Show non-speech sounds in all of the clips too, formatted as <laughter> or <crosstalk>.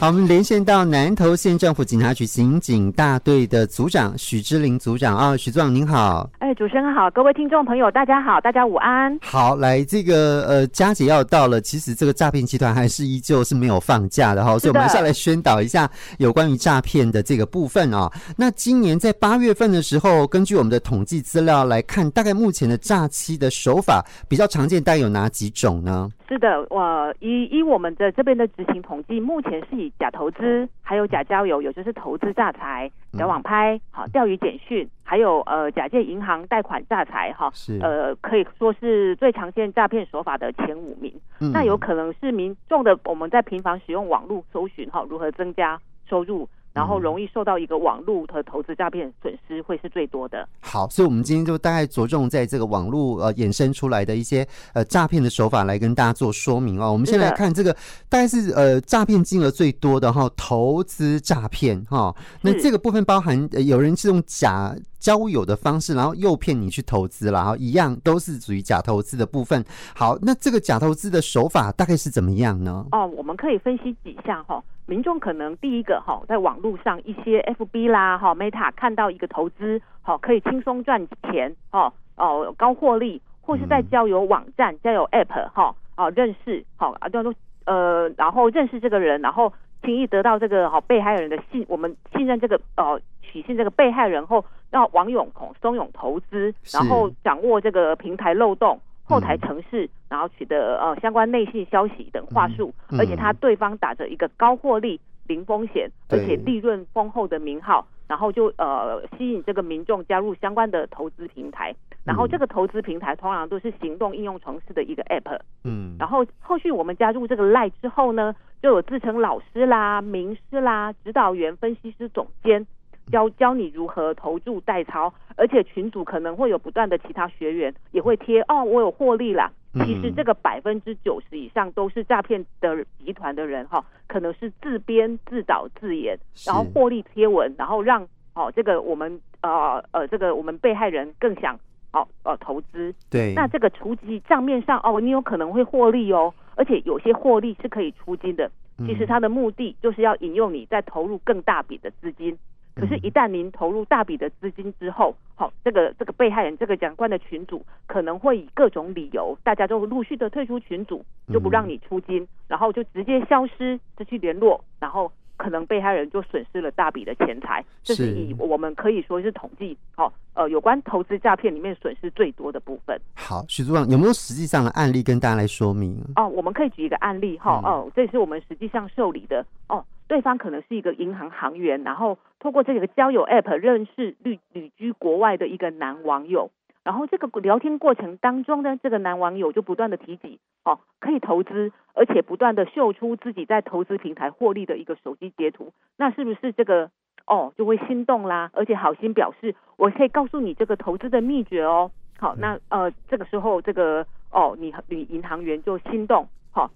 好，我们连线到南投县政府警察局刑警大队的组长许之琳组长啊，许组长您好。哎，主持人好，各位听众朋友大家好，大家午安。好，来这个呃佳节要到了，其实这个诈骗集团还是依旧是没有放假的哈，所以我们还是要来宣导一下有关于诈骗的这个部分啊。那今年在八月份的时候，根据我们的统计资料来看，大概目前的诈欺的手法比较常见，大概有哪几种呢？是的，我以以我们的这边的执行统计，目前是以假投资，还有假交友，有就是投资诈财、假网拍、好钓鱼简讯，还有呃假借银行贷款诈财，哈，是呃可以说是最常见诈骗手法的前五名。嗯、那有可能是民众的我们在频繁使用网络搜寻，哈，如何增加收入。然后容易受到一个网络和投资诈骗损失会是最多的。好，所以我们今天就大概着重在这个网络呃衍生出来的一些呃诈骗的手法来跟大家做说明哦。我们先来看这个，大概是呃诈骗金额最多的哈，投资诈骗哈。那这个部分包含有人是用假交友的方式，然后诱骗你去投资，然后一样都是属于假投资的部分。好，那这个假投资的手法大概是怎么样呢？哦，我们可以分析几项哈。民众可能第一个哈，在网络上一些 FB 啦哈 Meta 看到一个投资好可以轻松赚钱哦哦高获利，或是在交友网站、交友 App 哈哦认识好啊叫做呃然后认识这个人，然后轻易得到这个好被害人的信，我们信任这个哦取信这个被害人后，让网友怂怂恿投资，然后掌握这个平台漏洞。后台程式，然后取得呃相关内信消息等话术，而且他对方打着一个高获利、零风险，而且利润丰厚的名号，然后就呃吸引这个民众加入相关的投资平台，然后这个投资平台通常都是行动应用程式的一个 app，嗯，然后后续我们加入这个 LINE 之后呢，就有自称老师啦、名师啦、指导员、分析师、总监。教教你如何投注代操，而且群组可能会有不断的其他学员也会贴哦，我有获利啦。其实这个百分之九十以上都是诈骗的集团的人哈，可能是自编自导自演，然后获利贴文，然后让哦这个我们呃呃这个我们被害人更想哦呃投资。对，那这个储值账面上哦，你有可能会获利哦，而且有些获利是可以出金的。其实它的目的就是要引诱你再投入更大笔的资金。可是，一旦您投入大笔的资金之后，好，这个这个被害人这个讲官的群主可能会以各种理由，大家都陆续的退出群组，就不让你出金，然后就直接消失，失去联络，然后可能被害人就损失了大笔的钱财。这是以我们可以说是统计，好，呃，有关投资诈骗里面损失最多的部分。好，许组长有没有实际上的案例跟大家来说明？哦，我们可以举一个案例哈，哦，这是我们实际上受理的哦。对方可能是一个银行行员，然后透过这个交友 App 认识旅旅居国外的一个男网友，然后这个聊天过程当中呢，这个男网友就不断的提及哦，可以投资，而且不断的秀出自己在投资平台获利的一个手机截图，那是不是这个哦就会心动啦？而且好心表示我可以告诉你这个投资的秘诀哦，好，那呃这个时候这个哦你女银行员就心动，好、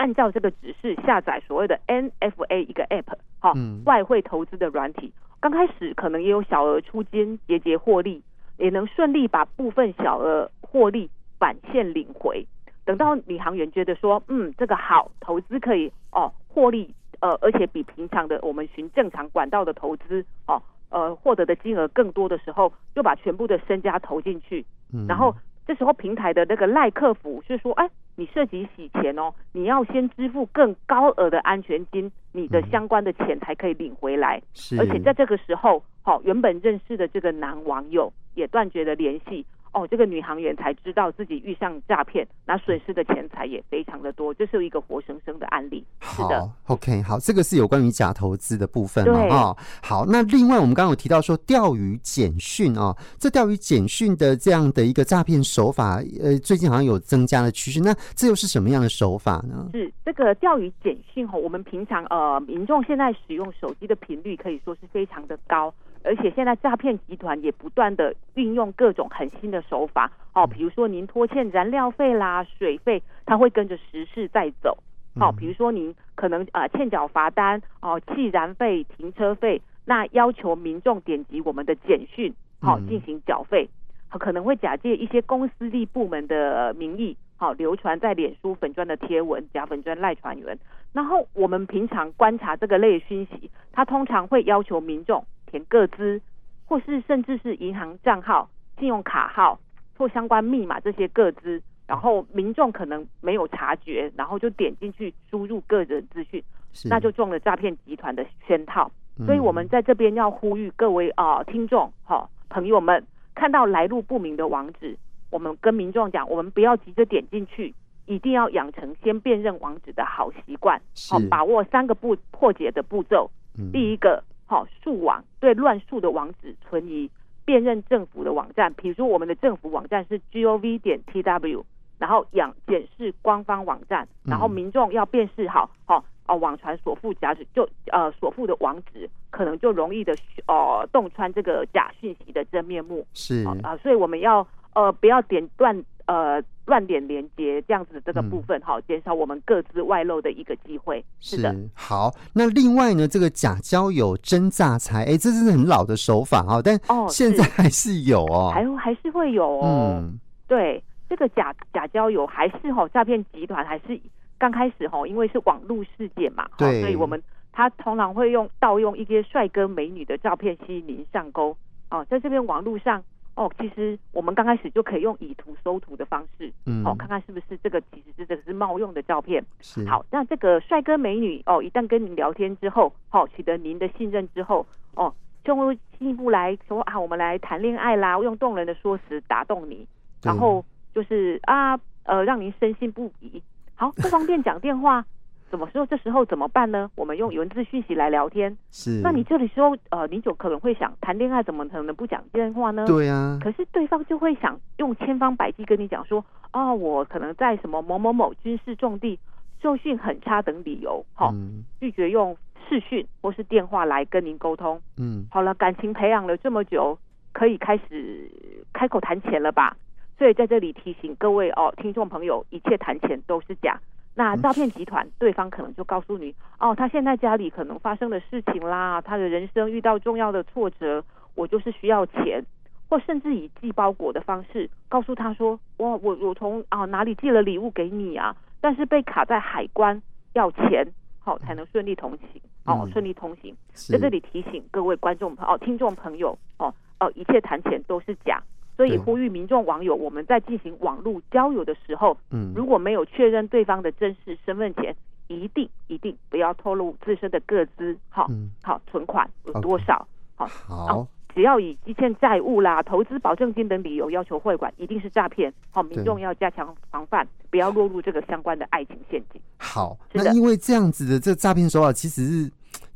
按照这个指示下载所谓的 NFA 一个 App，哈，外汇投资的软体。刚开始可能也有小额出金，节节获利，也能顺利把部分小额获利返现领回。等到领航员觉得说，嗯，这个好，投资可以哦获利，呃，而且比平常的我们循正常管道的投资哦，呃，获得的金额更多的时候，就把全部的身家投进去，然后。这时候平台的那个赖客服是说，哎，你涉及洗钱哦，你要先支付更高额的安全金，你的相关的钱才可以领回来。是，而且在这个时候，好，原本认识的这个男网友也断绝了联系。哦，这个女航员才知道自己遇上诈骗，那损失的钱财也非常的多，这是一个活生生的案例。是的好，OK，好，这个是有关于假投资的部分嘛？哦，好，那另外我们刚刚有提到说钓鱼简讯啊，这钓鱼简讯的这样的一个诈骗手法，呃，最近好像有增加的趋势。那这又是什么样的手法呢？是这个钓鱼简讯哈，我们平常呃民众现在使用手机的频率可以说是非常的高。而且现在诈骗集团也不断的运用各种很新的手法，哦，比如说您拖欠燃料费啦、水费，他会跟着时事在走，好，比如说您可能啊欠缴罚单哦、弃燃费、停车费，那要求民众点击我们的简讯，好进行缴费，可能会假借一些公司立部门的名义，好流传在脸书粉砖的贴文、假粉砖赖传员。然后我们平常观察这个类讯息，它通常会要求民众填个资，或是甚至是银行账号、信用卡号或相关密码这些个资，然后民众可能没有察觉，然后就点进去输入个人资讯，那就中了诈骗集团的圈套。所以我们在这边要呼吁各位啊、呃、听众哈、哦、朋友们，看到来路不明的网址，我们跟民众讲，我们不要急着点进去，一定要养成先辨认网址的好习惯，好、哦、把握三个步破解的步骤。嗯、第一个，好、哦、树网对乱数的网址存疑，辨认政府的网站，比如说我们的政府网站是 gov 点 tw，然后养检视官方网站，然后民众要辨识好，好、哦。哦，网传所附假址就呃所附的网址，可能就容易的呃洞穿这个假讯息的真面目。是啊、呃，所以我们要呃不要点断呃乱点连接这样子的这个部分，好、嗯，减少我们各自外漏的一个机会。是的，是好。那另外呢，这个假交友真诈财，哎，这是很老的手法哈，但哦现在还是有哦，还还是会有哦。嗯，对，这个假假交友还是哈诈骗集团还是。刚开始吼，因为是网络世界嘛，对，所以我们他通常会用盗用一些帅哥美女的照片吸引您上钩哦。在这边网络上哦，其实我们刚开始就可以用以图搜图的方式，嗯，哦，看看是不是这个其实是这个是冒用的照片。是，好，那这个帅哥美女哦，一旦跟您聊天之后，哦，取得您的信任之后，哦，就会进一步来说啊，我们来谈恋爱啦，用动人的说辞打动你，然后就是啊，呃，让您深信不疑。好，不方便讲电话，怎么说？这时候怎么办呢？我们用文字讯息来聊天。是，那你这里说，呃，你就可能会想，谈恋爱怎么可能不讲电话呢？对呀、啊。可是对方就会想用千方百计跟你讲说，哦，我可能在什么某某某军事重地，受训很差等理由，好、嗯，拒绝用视讯或是电话来跟您沟通。嗯，好了，感情培养了这么久，可以开始开口谈钱了吧？所以在这里提醒各位哦，听众朋友，一切谈钱都是假。那诈骗集团对方可能就告诉你，哦，他现在家里可能发生的事情啦，他的人生遇到重要的挫折，我就是需要钱，或甚至以寄包裹的方式告诉他说，我我我从啊哪里寄了礼物给你啊，但是被卡在海关要钱，好、哦、才能顺利同行，哦顺利通行。在这里提醒各位观众朋友哦，听众朋友哦哦，一切谈钱都是假。所以呼吁民众网友，我们在进行网络交友的时候，嗯，如果没有确认对方的真实身份前，一定一定不要透露自身的个资，好，好，存款有多少，好，好，只要以积欠债务啦、投资保证金等理由要求汇款，一定是诈骗，好，民众要加强防范，不要落入这个相关的爱情陷阱。好，那因为这样子的这诈骗手法其实是。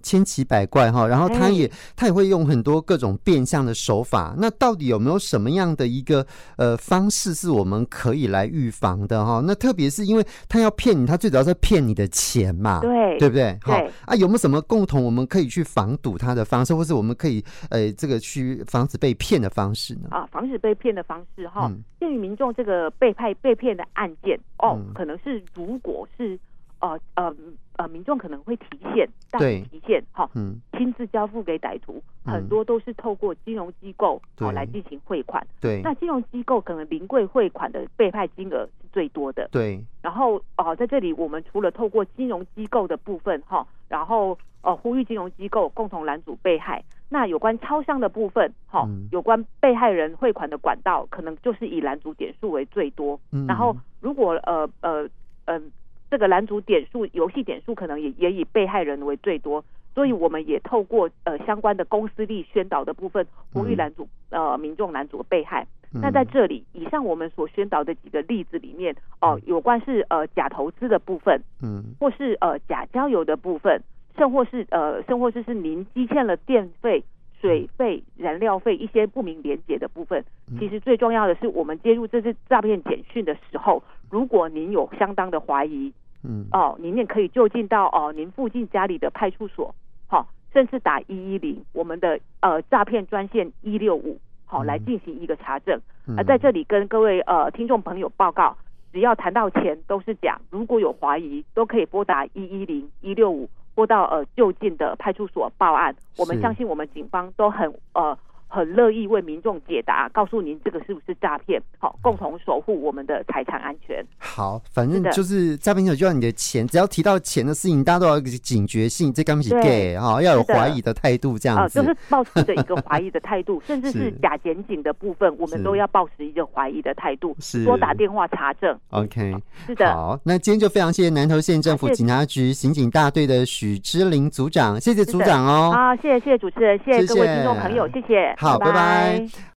千奇百怪哈，然后他也他也会用很多各种变相的手法。那到底有没有什么样的一个呃方式是我们可以来预防的哈？那特别是因为他要骗你，他最主要是骗你的钱嘛，对对不对？好啊，有没有什么共同我们可以去防堵他的方式，或是我们可以呃这个去防止被骗的方式呢？啊，防止被骗的方式哈，对于民众这个被派被骗的案件哦，可能是如果是。呃呃呃，民众可能会提现，大体提现，哈，嗯，亲自交付给歹徒，嗯，很多都是透过金融机构好来进行汇款，对，那金融机构可能临柜汇款的被害金额是最多的，对。然后哦，呃，在这里我们除了透过金融机构的部分，哈，然后呃，呼吁金融机构共同拦阻被害。那有关超商的部分，哈，有关被害人汇款的管道，可能就是以拦阻点数为最多。嗯，然后如果呃呃嗯。呃这个拦阻点数、游戏点数可能也也以被害人为最多，所以我们也透过呃相关的公司力宣导的部分，呼吁拦阻呃民众拦阻被害。嗯、那在这里，以上我们所宣导的几个例子里面，哦、呃，有关是呃假投资的部分，嗯，或是呃假交友的部分，甚或是呃甚或是是您积欠了电费、水费、燃料费一些不明连结的部分，其实最重要的是我们接入这次诈骗简讯的时候，如果您有相当的怀疑。嗯哦，您也可以就近到哦您附近家里的派出所，好、哦，甚至打一一零，我们的呃诈骗专线一六五，好来进行一个查证。而、嗯、在这里跟各位呃听众朋友报告，只要谈到钱都是假，如果有怀疑，都可以拨打一一零一六五，拨到呃就近的派出所报案。我们相信我们警方都很呃。很乐意为民众解答，告诉您这个是不是诈骗，好，共同守护我们的财产安全。好，反正就是诈骗者就要你的钱，只要提到钱的事情，大家都要警觉性，这刚是 gay 哈，要有怀疑的态度，这样子，就是抱持着一个怀疑的态度，甚至是 <laughs> 假检警的部分，我们都要抱持一个怀疑的态度，是多打电话查证。OK，是的。好，那今天就非常谢谢南投县政府警察局刑警大队的许芝玲组长，谢谢组长哦。好，谢谢谢谢主持人，谢谢各位听众朋友，谢谢。好，拜拜。